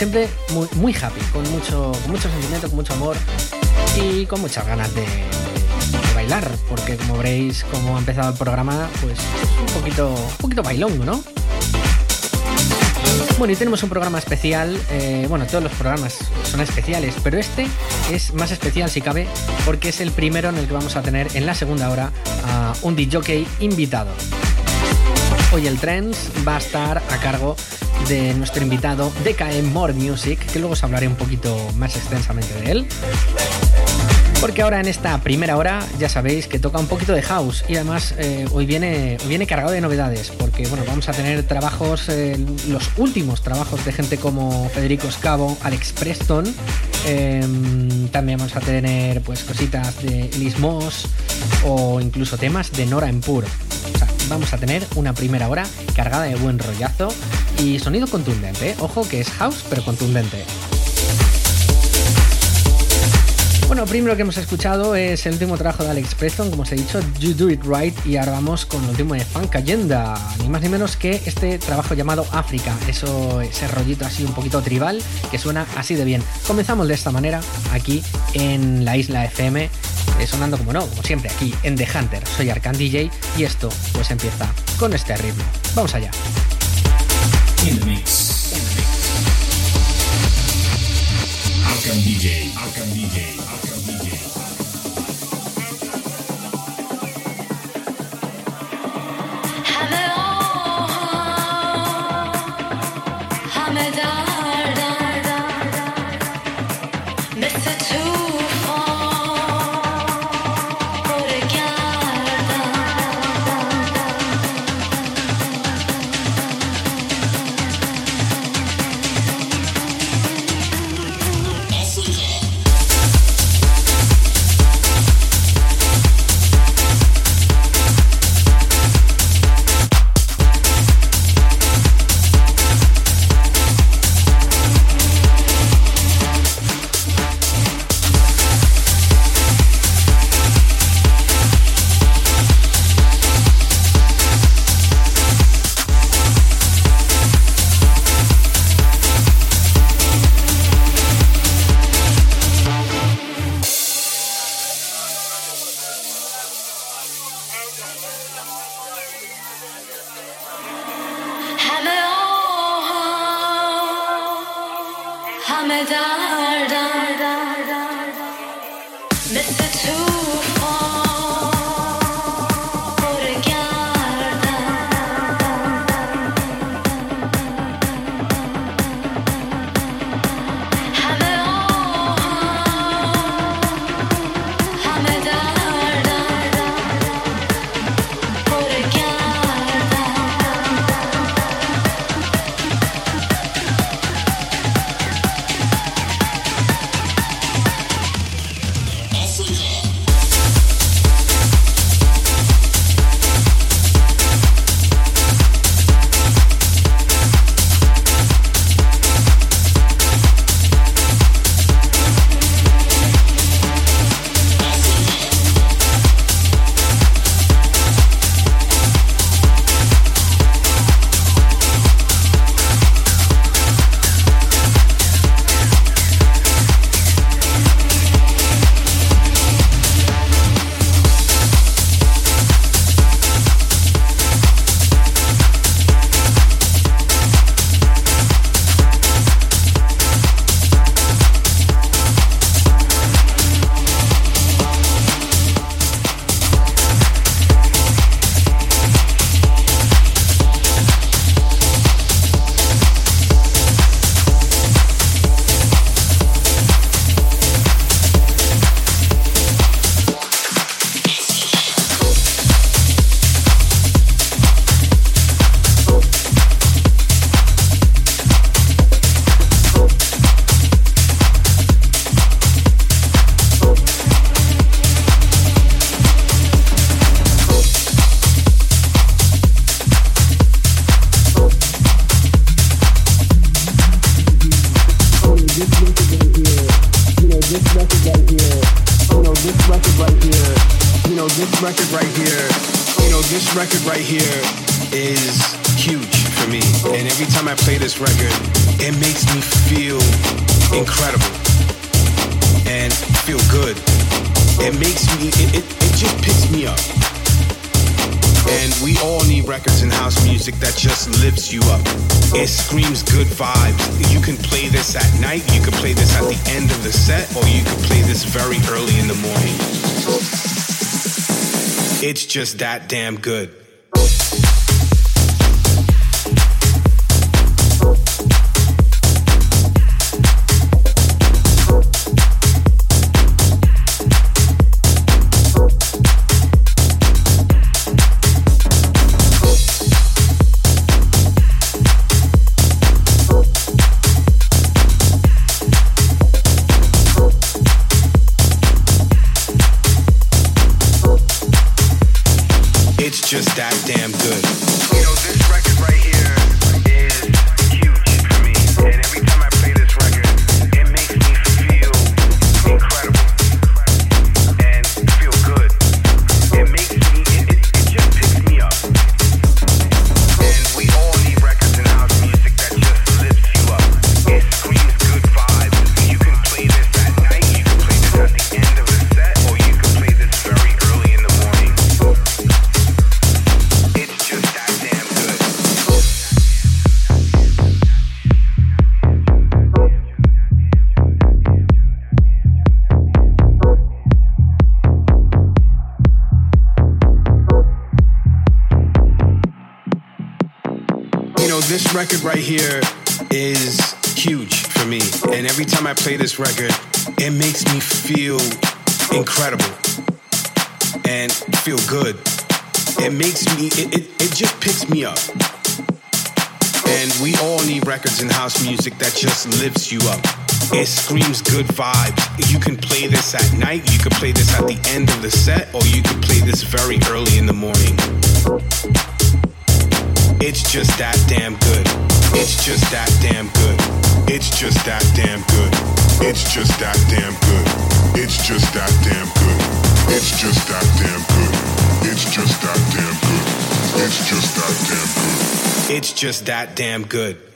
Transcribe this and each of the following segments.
siempre, muy, muy happy, con mucho, con mucho sentimiento, con mucho amor y con muchas ganas de, bailar, porque como veréis, como ha empezado el programa, pues un poquito, un poquito bailongo, ¿no? Bueno, y tenemos un programa especial. Eh, bueno, todos los programas son especiales, pero este es más especial si cabe, porque es el primero en el que vamos a tener en la segunda hora a un DJ invitado. Hoy el Trends va a estar a cargo de nuestro invitado DKM More Music, que luego os hablaré un poquito más extensamente de él. Porque ahora en esta primera hora ya sabéis que toca un poquito de house y además eh, hoy, viene, viene cargado de novedades porque bueno, vamos a tener trabajos, eh, los últimos trabajos de gente como Federico Scavo, Alex Preston, em, también vamos a tener pues cositas de Liz Moss o incluso temas de Nora Empur. O sea, vamos a tener una primera hora cargada de buen rollazo y sonido contundente. Ojo que es house, pero contundente. Bueno, primero que hemos escuchado es el último trabajo de Alex Preston, como os he dicho, You Do It Right, y ahora vamos con el último de Funk Agenda, ni más ni menos que este trabajo llamado África, eso, ese rollito así un poquito tribal que suena así de bien. Comenzamos de esta manera aquí en la isla FM, eh, sonando como no, como siempre aquí en The Hunter. Soy Arcan DJ y esto pues empieza con este ritmo. Vamos allá. In the mix. In the mix. Arkham DJ. Arkham DJ. Arkham DJ. good. It makes me, it, it, it just picks me up. And we all need records and house music that just lifts you up. It screams good vibes. You can play this at night, you can play this at the end of the set, or you can play this very early in the morning. It's just that damn good. Here is huge for me. And every time I play this record, it makes me feel incredible and feel good. It makes me, it, it, it just picks me up. And we all need records in house music that just lifts you up. It screams good vibes. You can play this at night, you can play this at the end of the set, or you can play this very early in the morning. It's just that damn good. It's just that damn good. It's just that damn good. It's just that damn good. It's just that damn good. It's just that damn good. It's just that damn good. It's just that damn good. It's just that damn good.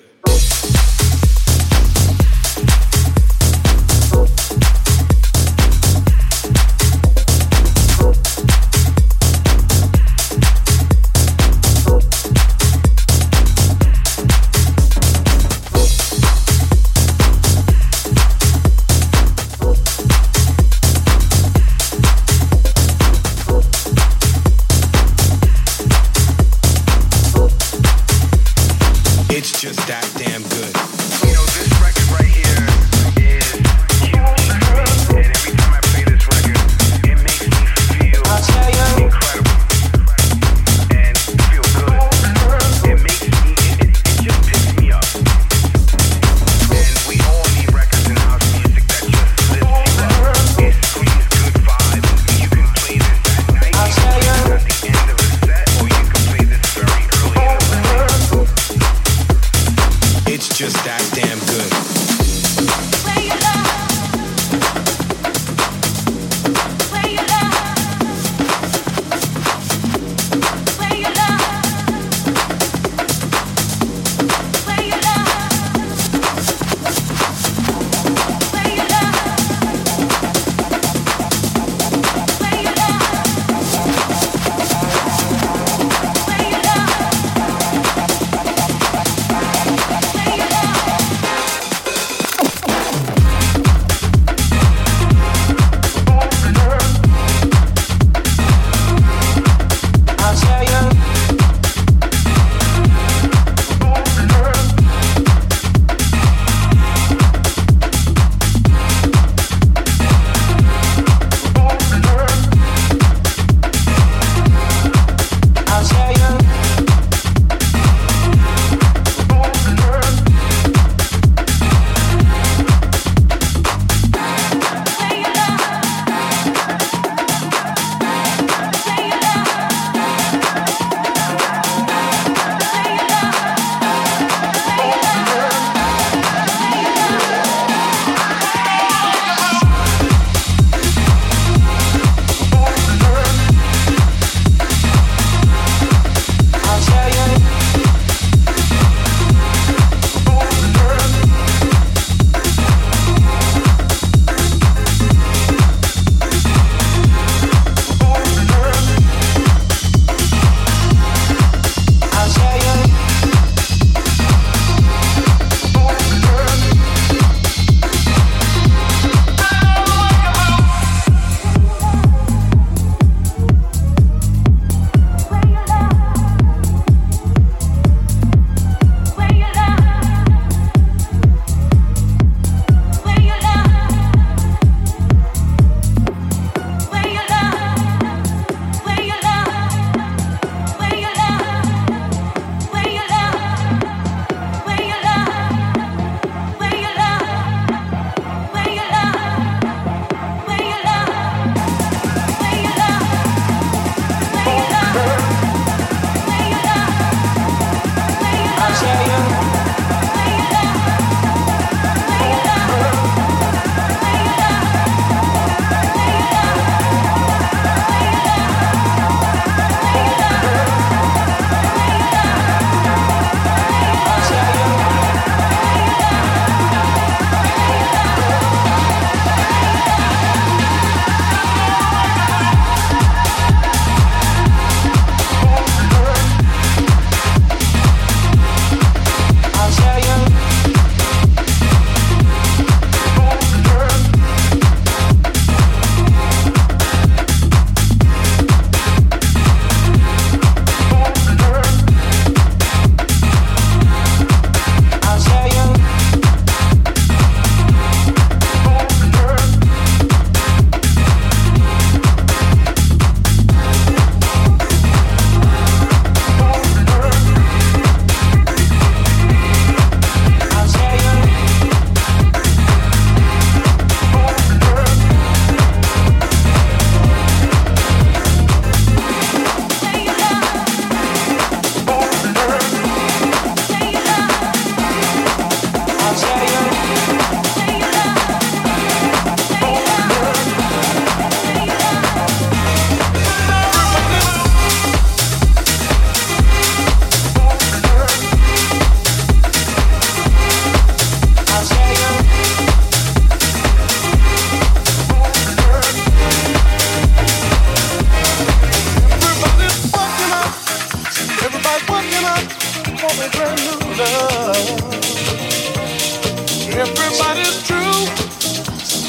Everybody's true.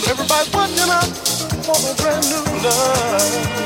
Everybody's watching us for a brand new love.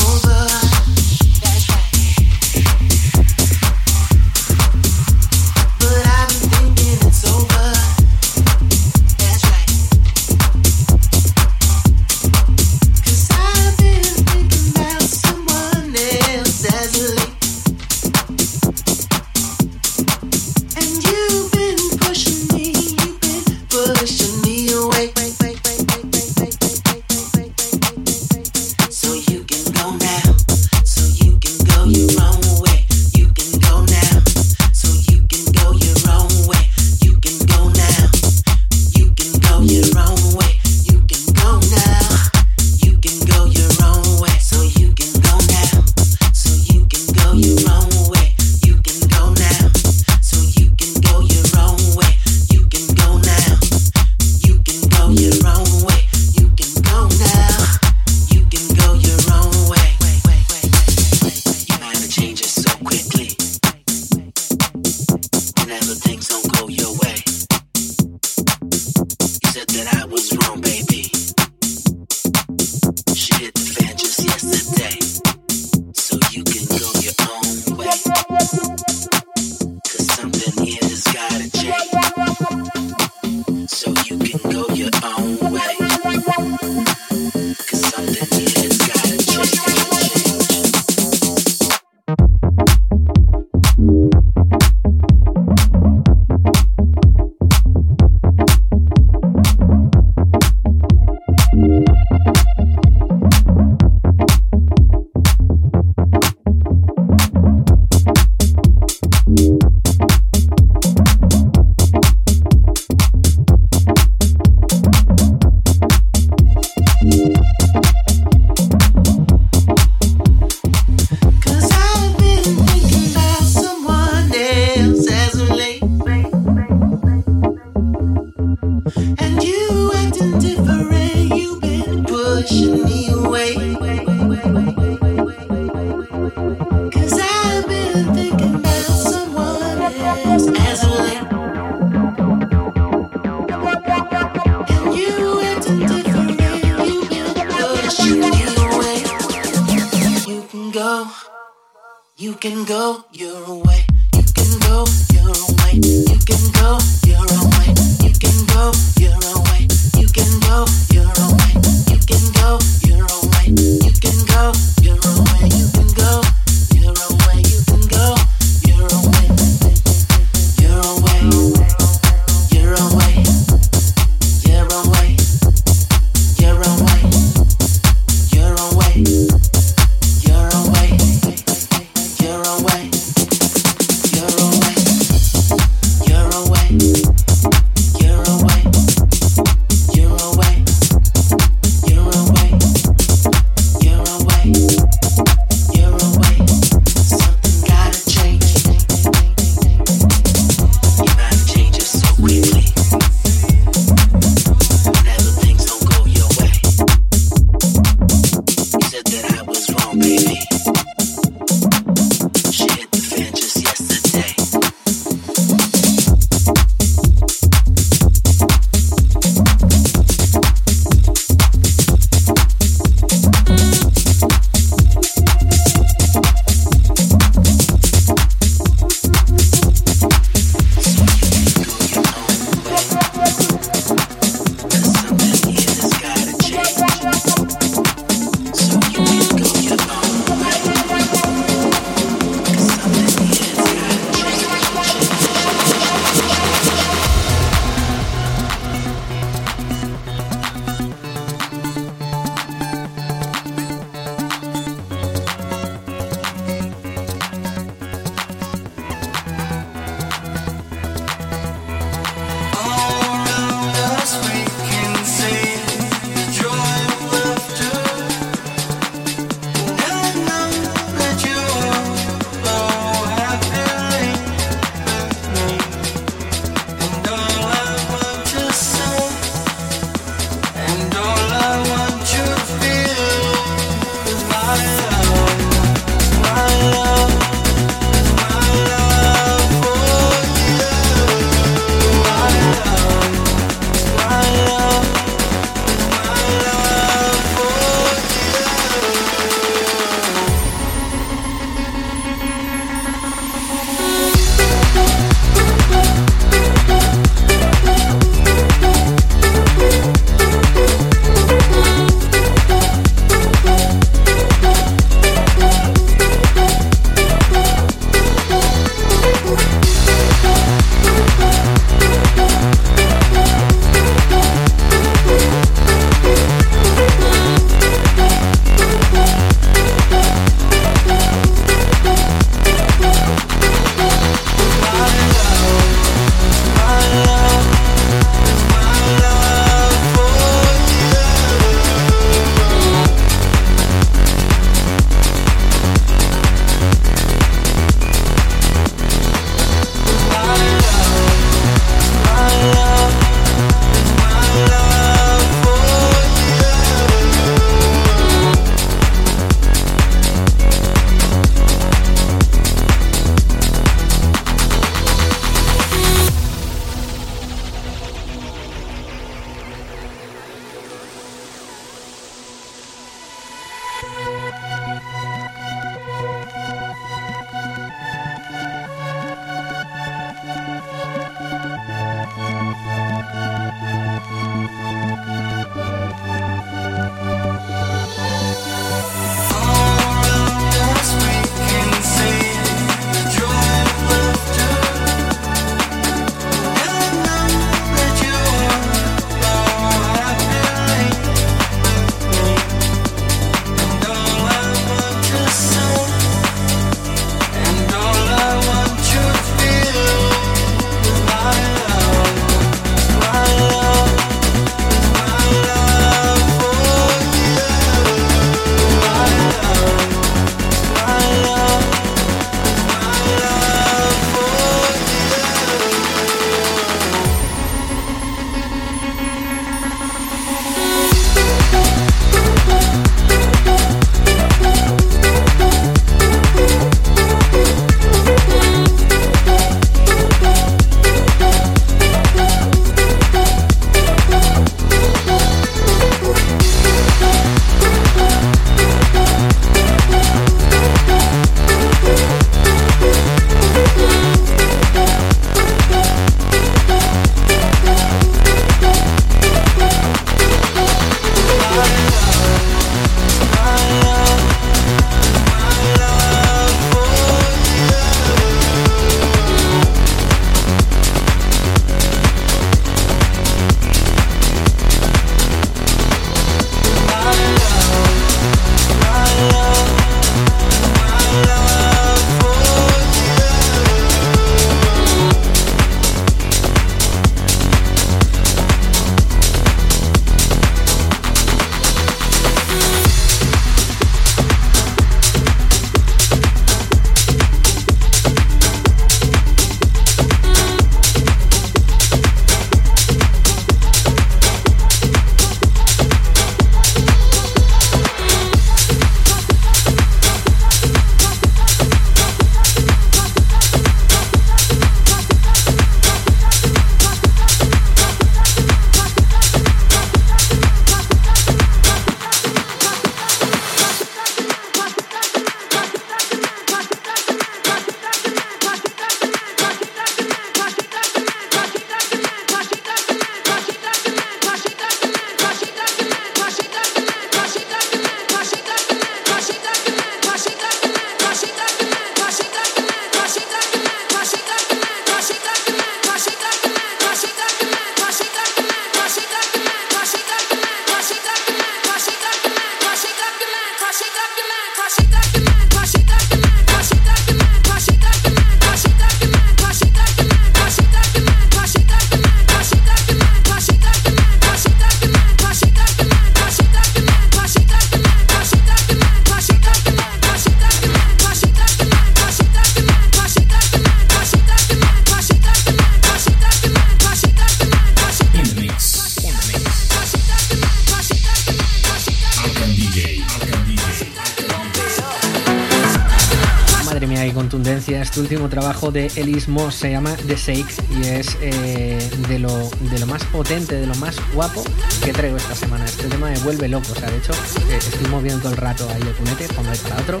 De Ellis Moss se llama The Shake y es eh, de, lo, de lo más potente, de lo más guapo que traigo esta semana. Este tema me vuelve loco, o sea, de hecho eh, estoy moviendo el rato ahí el cunete, para un para otro,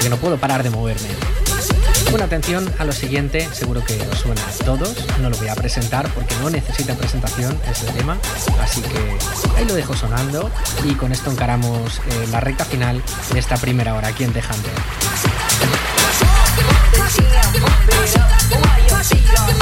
que no puedo parar de moverme. Bueno, atención a lo siguiente, seguro que os suena a todos, no lo voy a presentar porque no necesita presentación este tema, así que ahí lo dejo sonando y con esto encaramos eh, la recta final de esta primera hora aquí en The. Baby, why you feel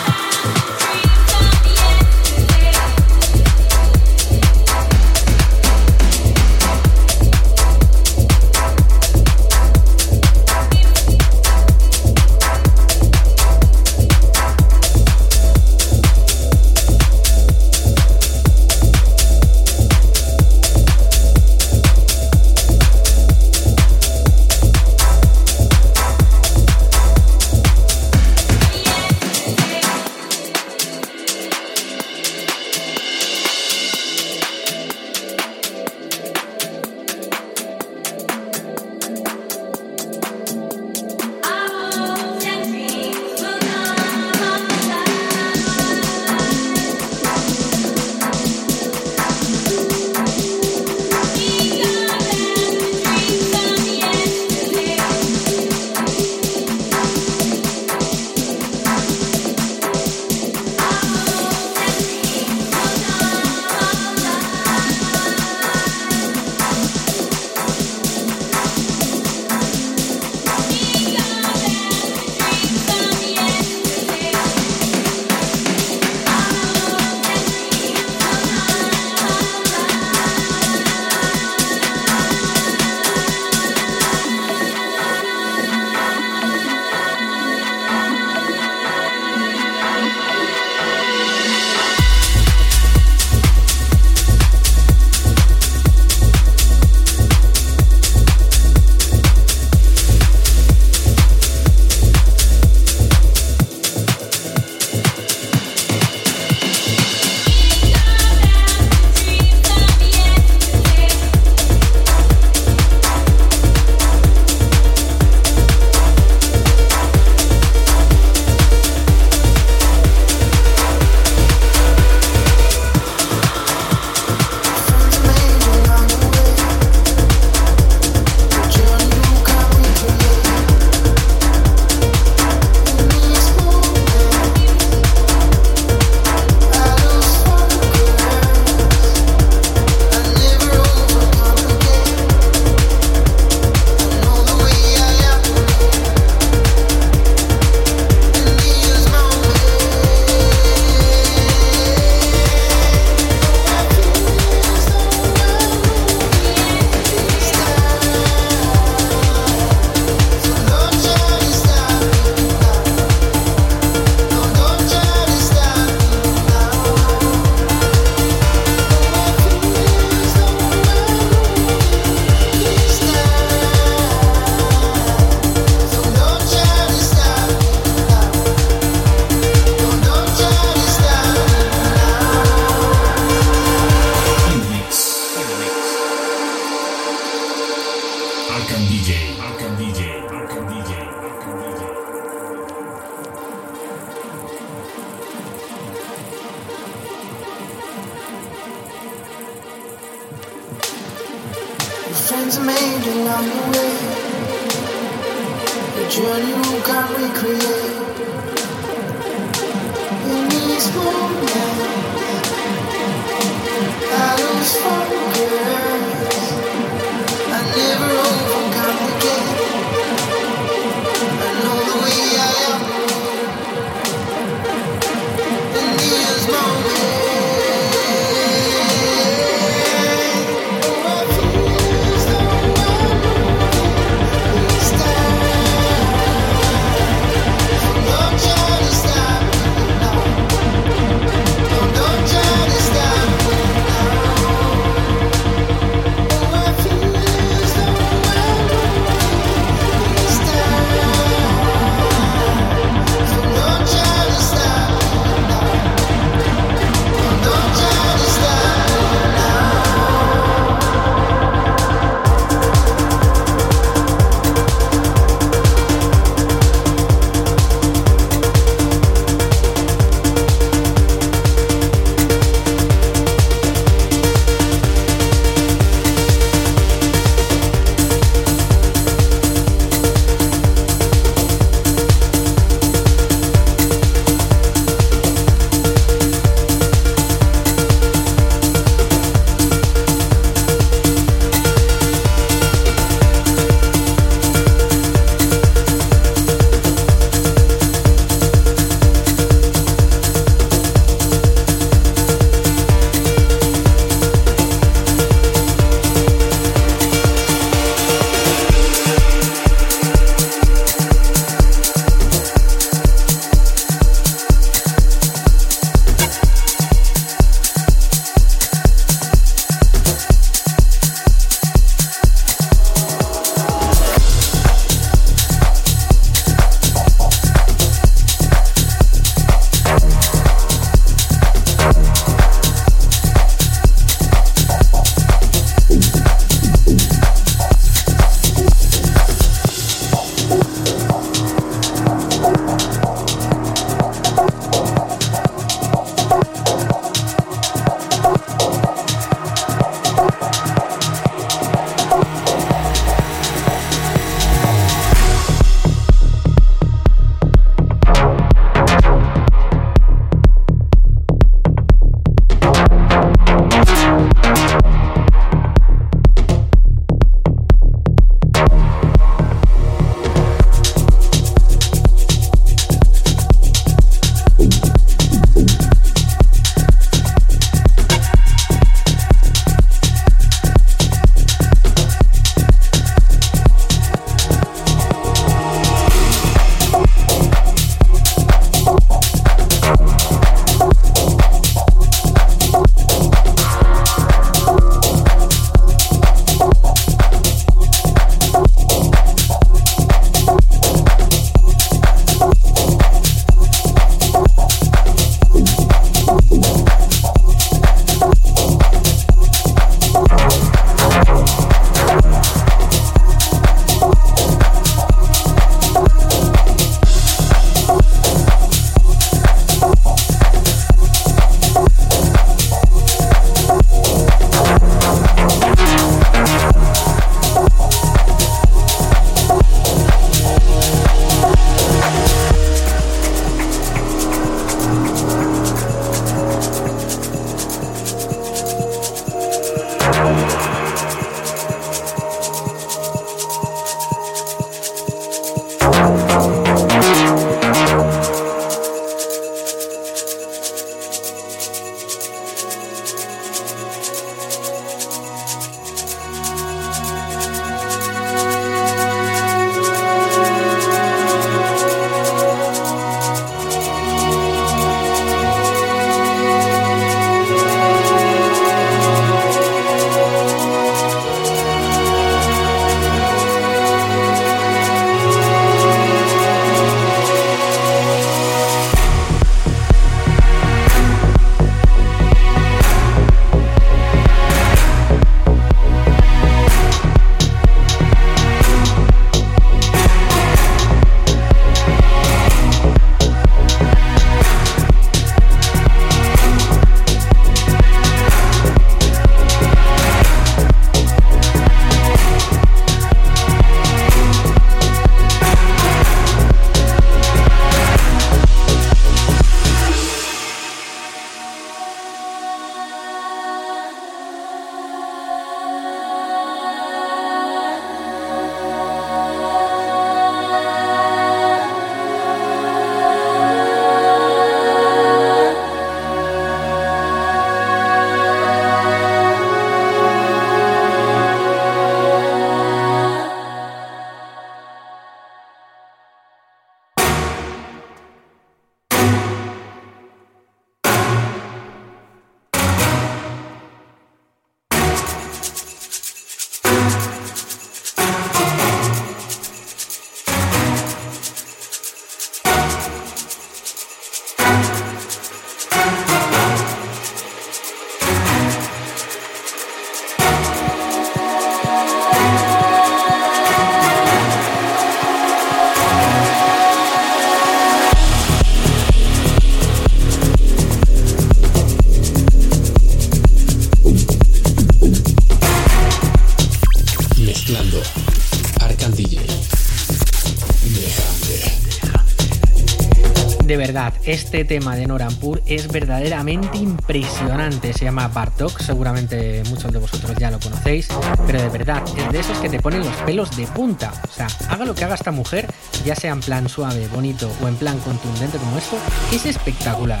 Este tema de Norampur es verdaderamente impresionante. Se llama Bartok, seguramente muchos de vosotros ya lo conocéis, pero de verdad, es de esos que te ponen los pelos de punta. O sea, haga lo que haga esta mujer, ya sea en plan suave, bonito o en plan contundente como esto, es espectacular.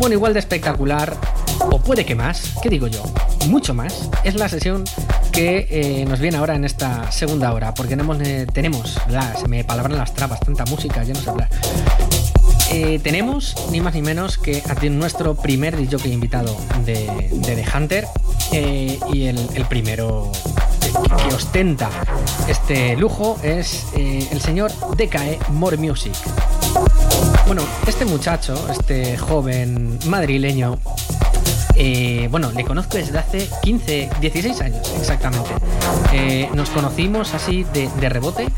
Bueno, igual de espectacular, o puede que más, ¿qué digo yo? Mucho más, es la sesión que eh, nos viene ahora en esta segunda hora, porque tenemos, eh, tenemos la, se me palabran las trabas, tanta música, ya no sé hablar. Eh, tenemos ni más ni menos que a nuestro primer DJ invitado de, de The Hunter eh, y el, primero que, ostenta este lujo es eh, el señor DKE More Music. Bueno, este muchacho, este joven madrileño, bueno, le conozco desde hace 15, 16 años exactamente. Nos conocimos así de rebote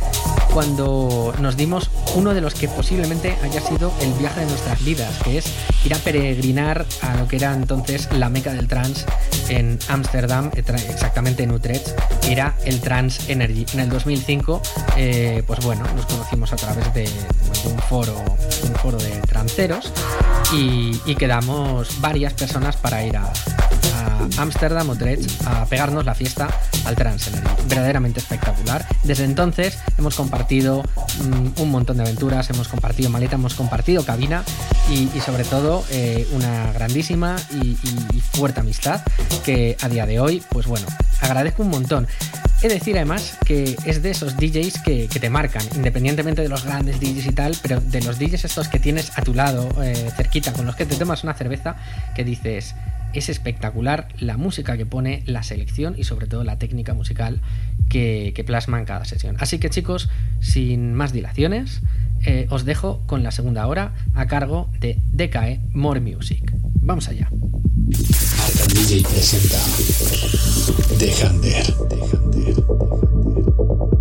cuando nos dimos uno de los que posiblemente haya sido el viaje de nuestras vidas, que es ir a peregrinar a lo que era entonces la meca del trans en Ámsterdam, exactamente en Utrecht, era el Trans Energy. En el 2005, eh, pues bueno, nos conocimos a través de, de un foro, un foro de tranceros y quedamos varias personas para ir a, a Ámsterdam, Utrecht, a pegarnos la fiesta al Trans Energy. Verdaderamente espectacular. Desde entonces hemos compartido mm, un montón de aventuras, hemos compartido maleta, hemos compartido cabina y, sobre todo eh, una grandísima y- y fuerte amistad que a día de hoy, pues bueno, agradezco un montón. He de decir además que es de esos DJs que, te marcan, independientemente de los grandes DJs y tal, pero de los DJs estos que tienes a tu lado, eh, cerquita, con los que te tomas una cerveza, que dices, es espectacular la música que pone, la selección y sobre todo la técnica musical que, que plasma en cada sesión. Así que chicos, sin más dilaciones, eh, os dejo con la segunda hora a cargo de DKE More Music. Vamos allá. Arcan DJ presenta The Hunter. The Hunter.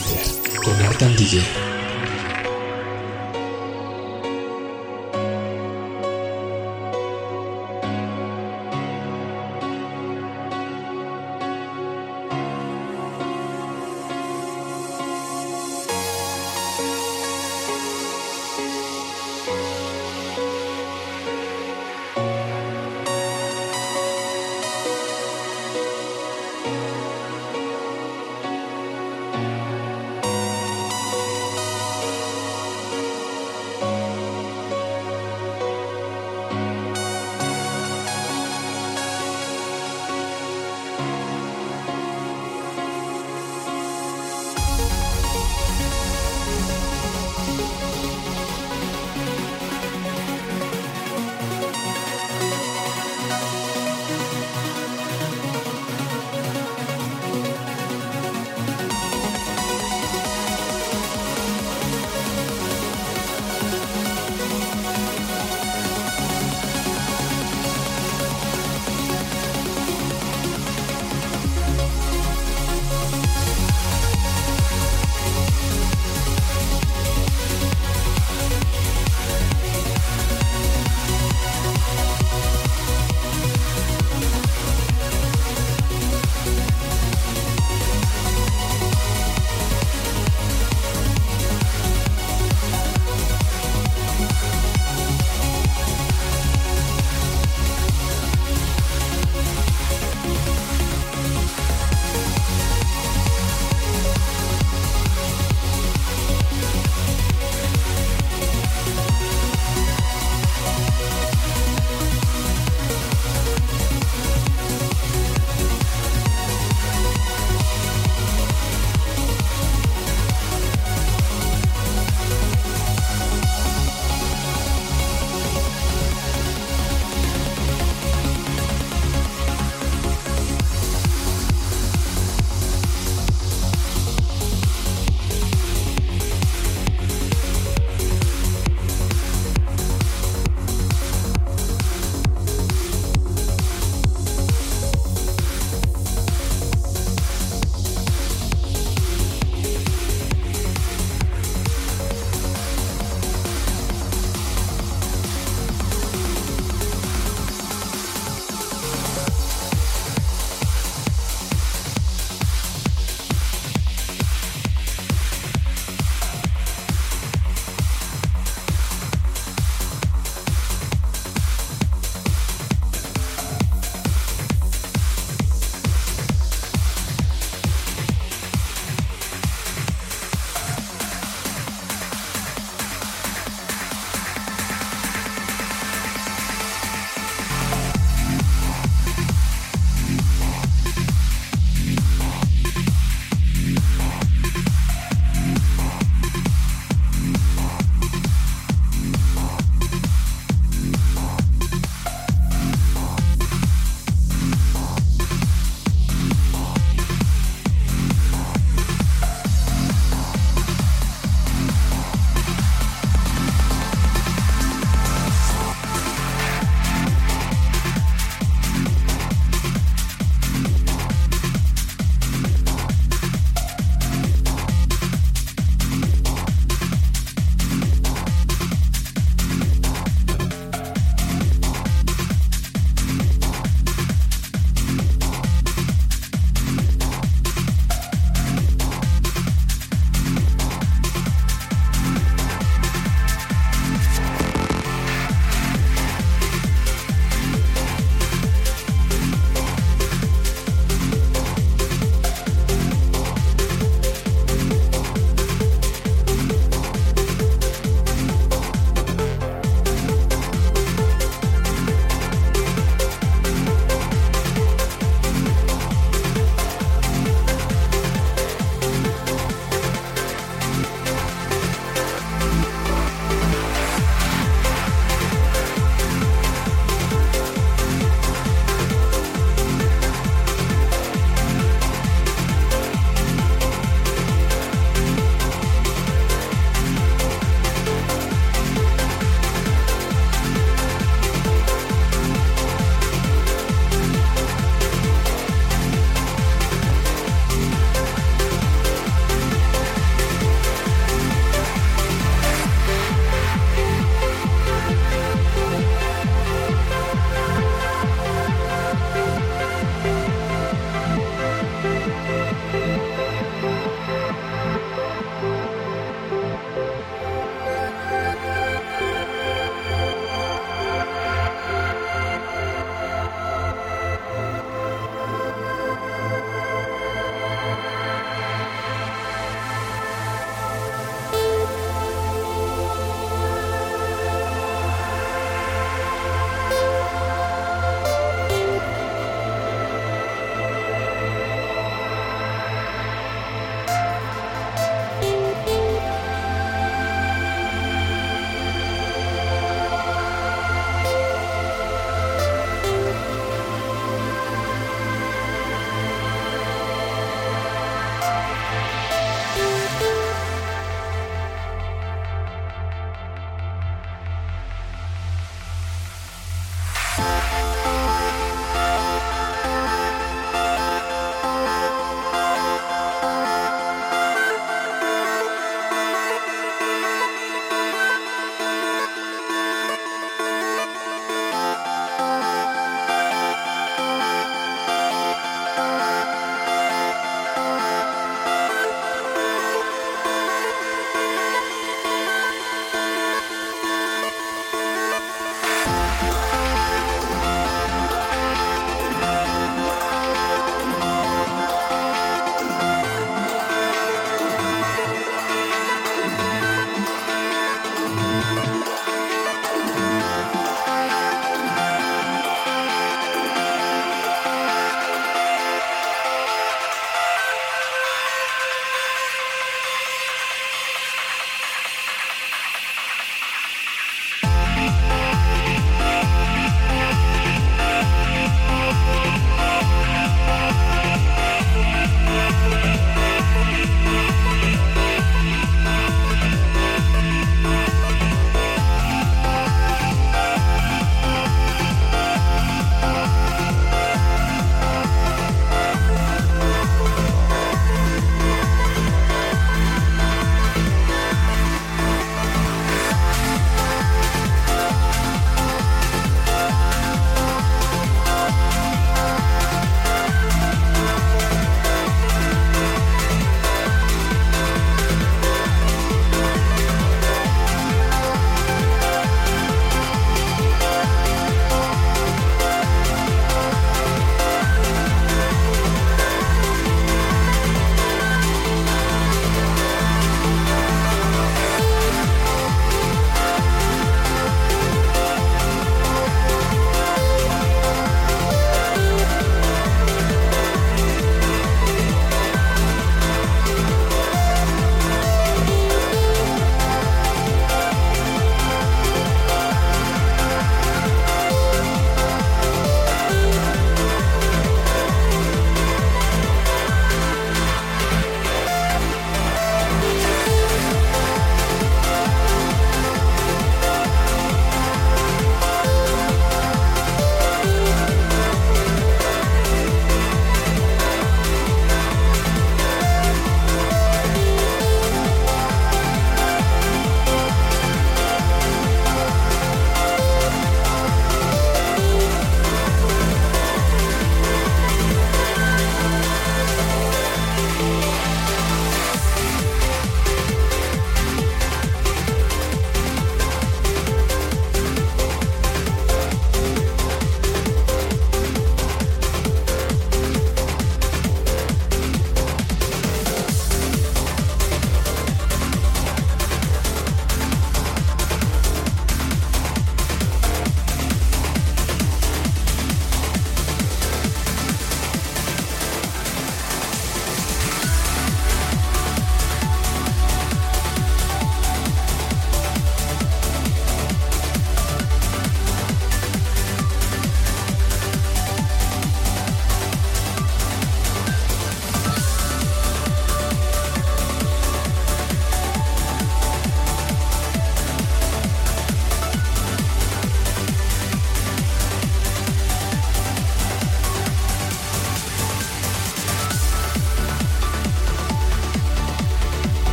The Hunter con Artan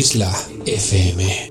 isla FM.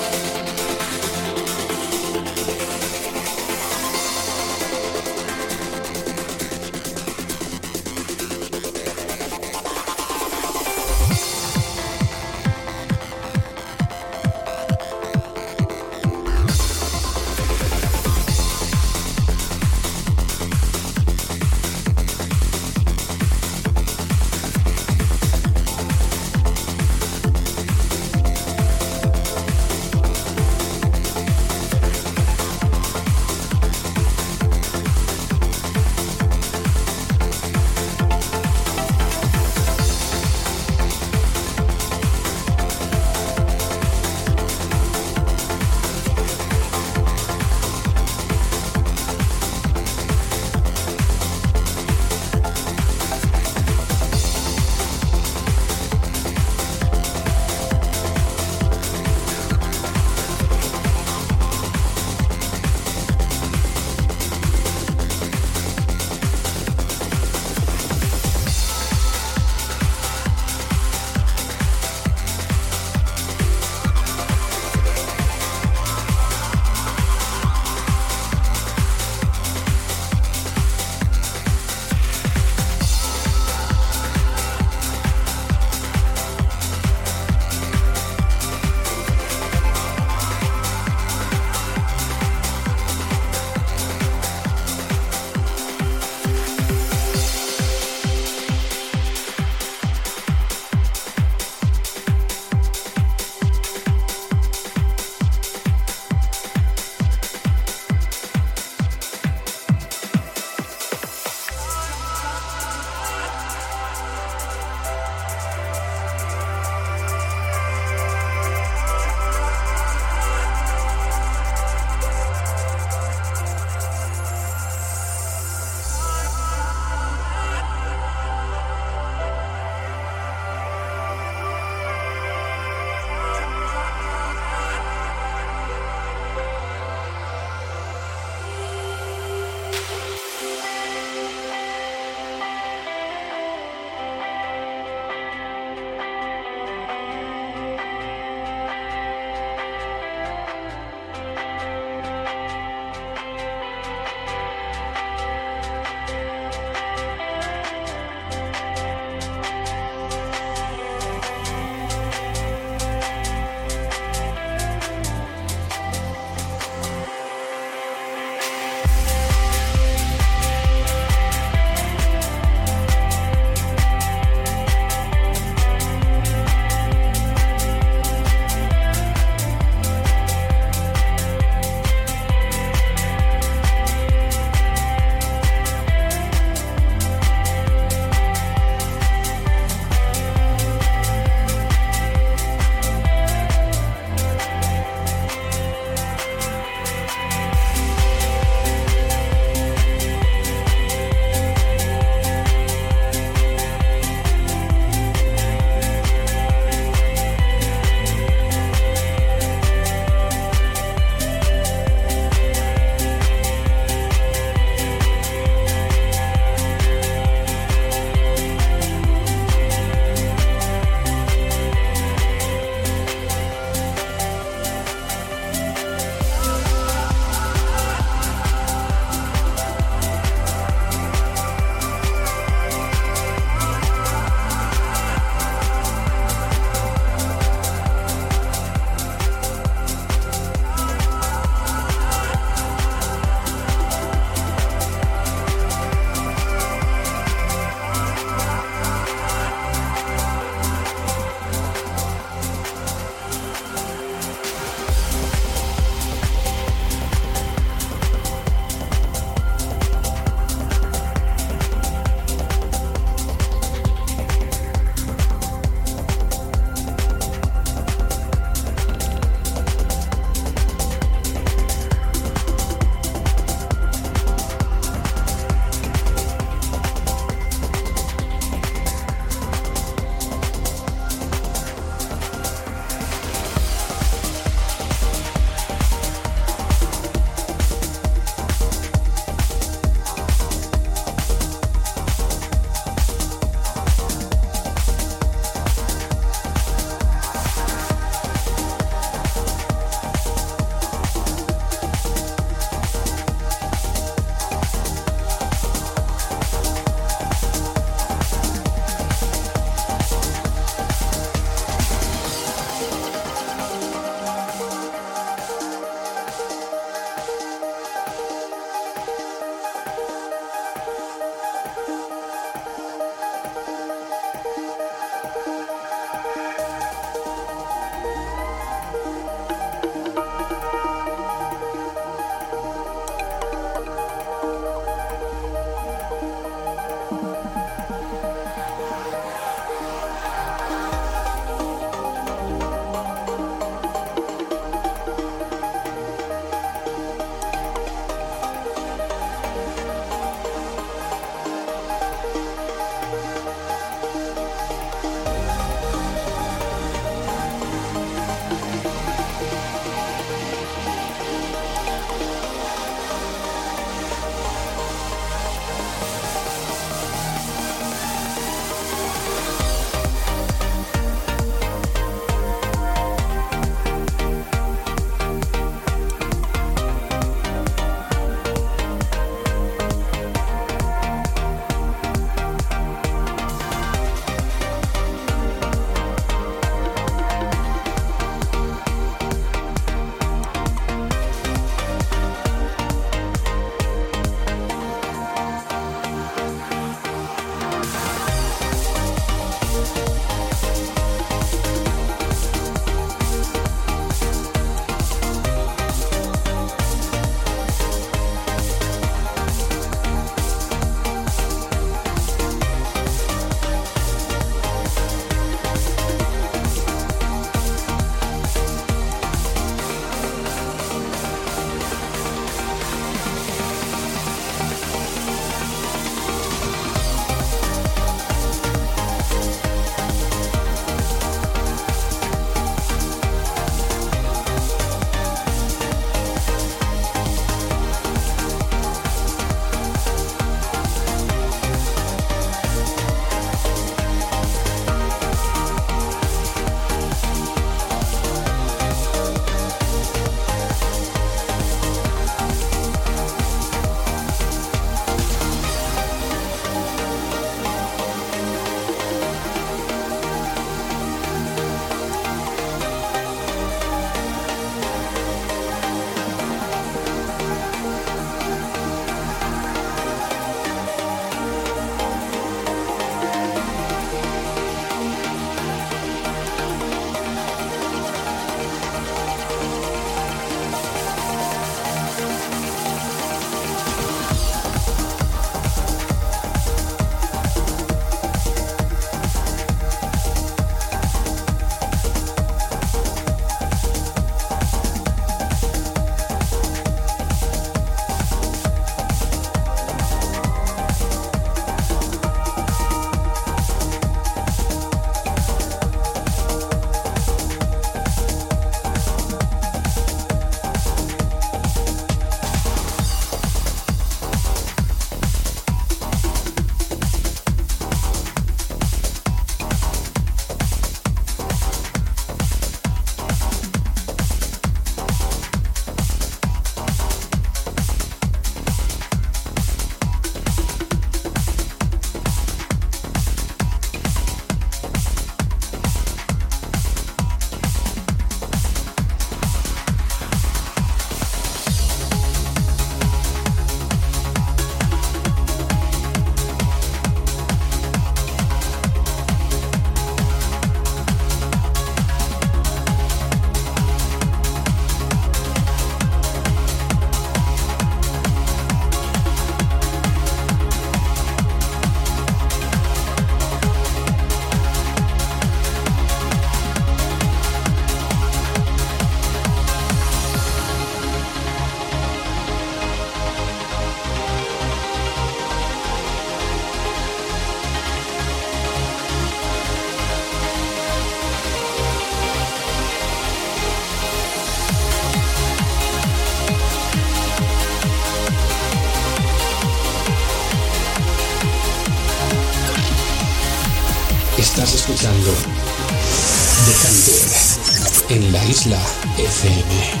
FM. Estás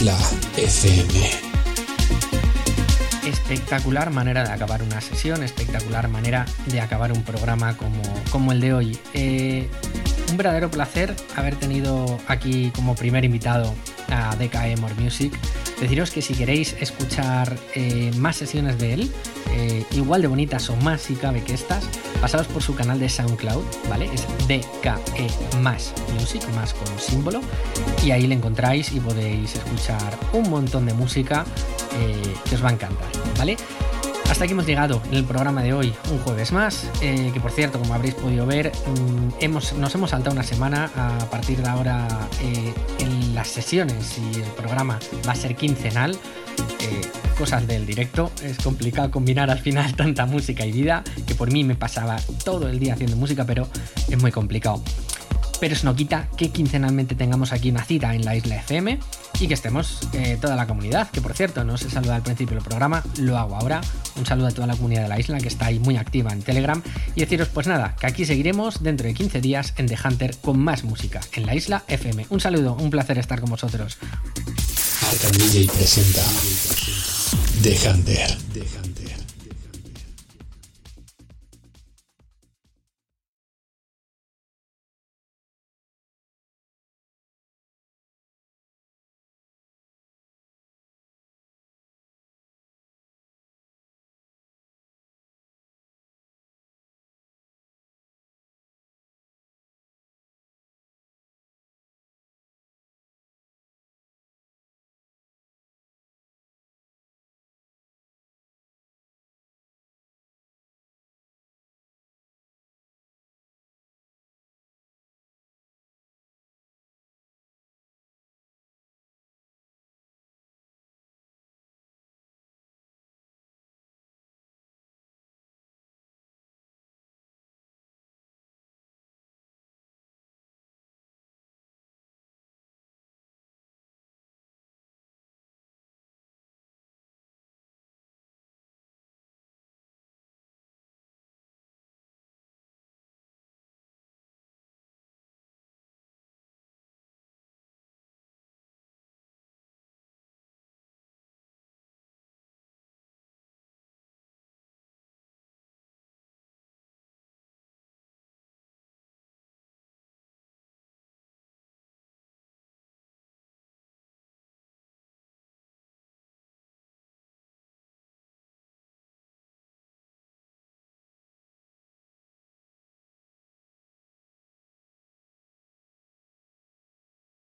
isla FM. Espectacular manera de acabar una sesión, espectacular manera de acabar un programa como, como el de hoy. Eh, un verdadero placer haber tenido aquí como primer invitado a DKE More Music. Deciros que si queréis escuchar eh, más sesiones de él, eh, igual de bonitas o más si cabe que estas, pasaos por su canal de SoundCloud, ¿vale? Es DKE más Music, más con símbolo, y ahí le encontráis y podéis escuchar un montón de música eh, que os va a encantar, ¿vale? Hasta aquí hemos llegado en el programa de hoy, un jueves más, eh, que por cierto, como habréis podido ver, mm, hemos, nos hemos saltado una semana a partir de ahora eh, en las sesiones y el programa va a ser quincenal. Cosas del directo, es complicado combinar al final tanta música y vida, que por mí me pasaba todo el día haciendo música, pero es muy complicado. Pero eso no quita que quincenalmente tengamos aquí una cita en la isla FM y que estemos eh, toda la comunidad, que por cierto no se saluda al principio del programa, lo hago ahora. Un saludo a toda la comunidad de la isla que está ahí muy activa en Telegram y deciros pues nada, que aquí seguiremos dentro de 15 días en The Hunter con más música en la isla FM. Un saludo, un placer estar con vosotros. Presenta The Hunter.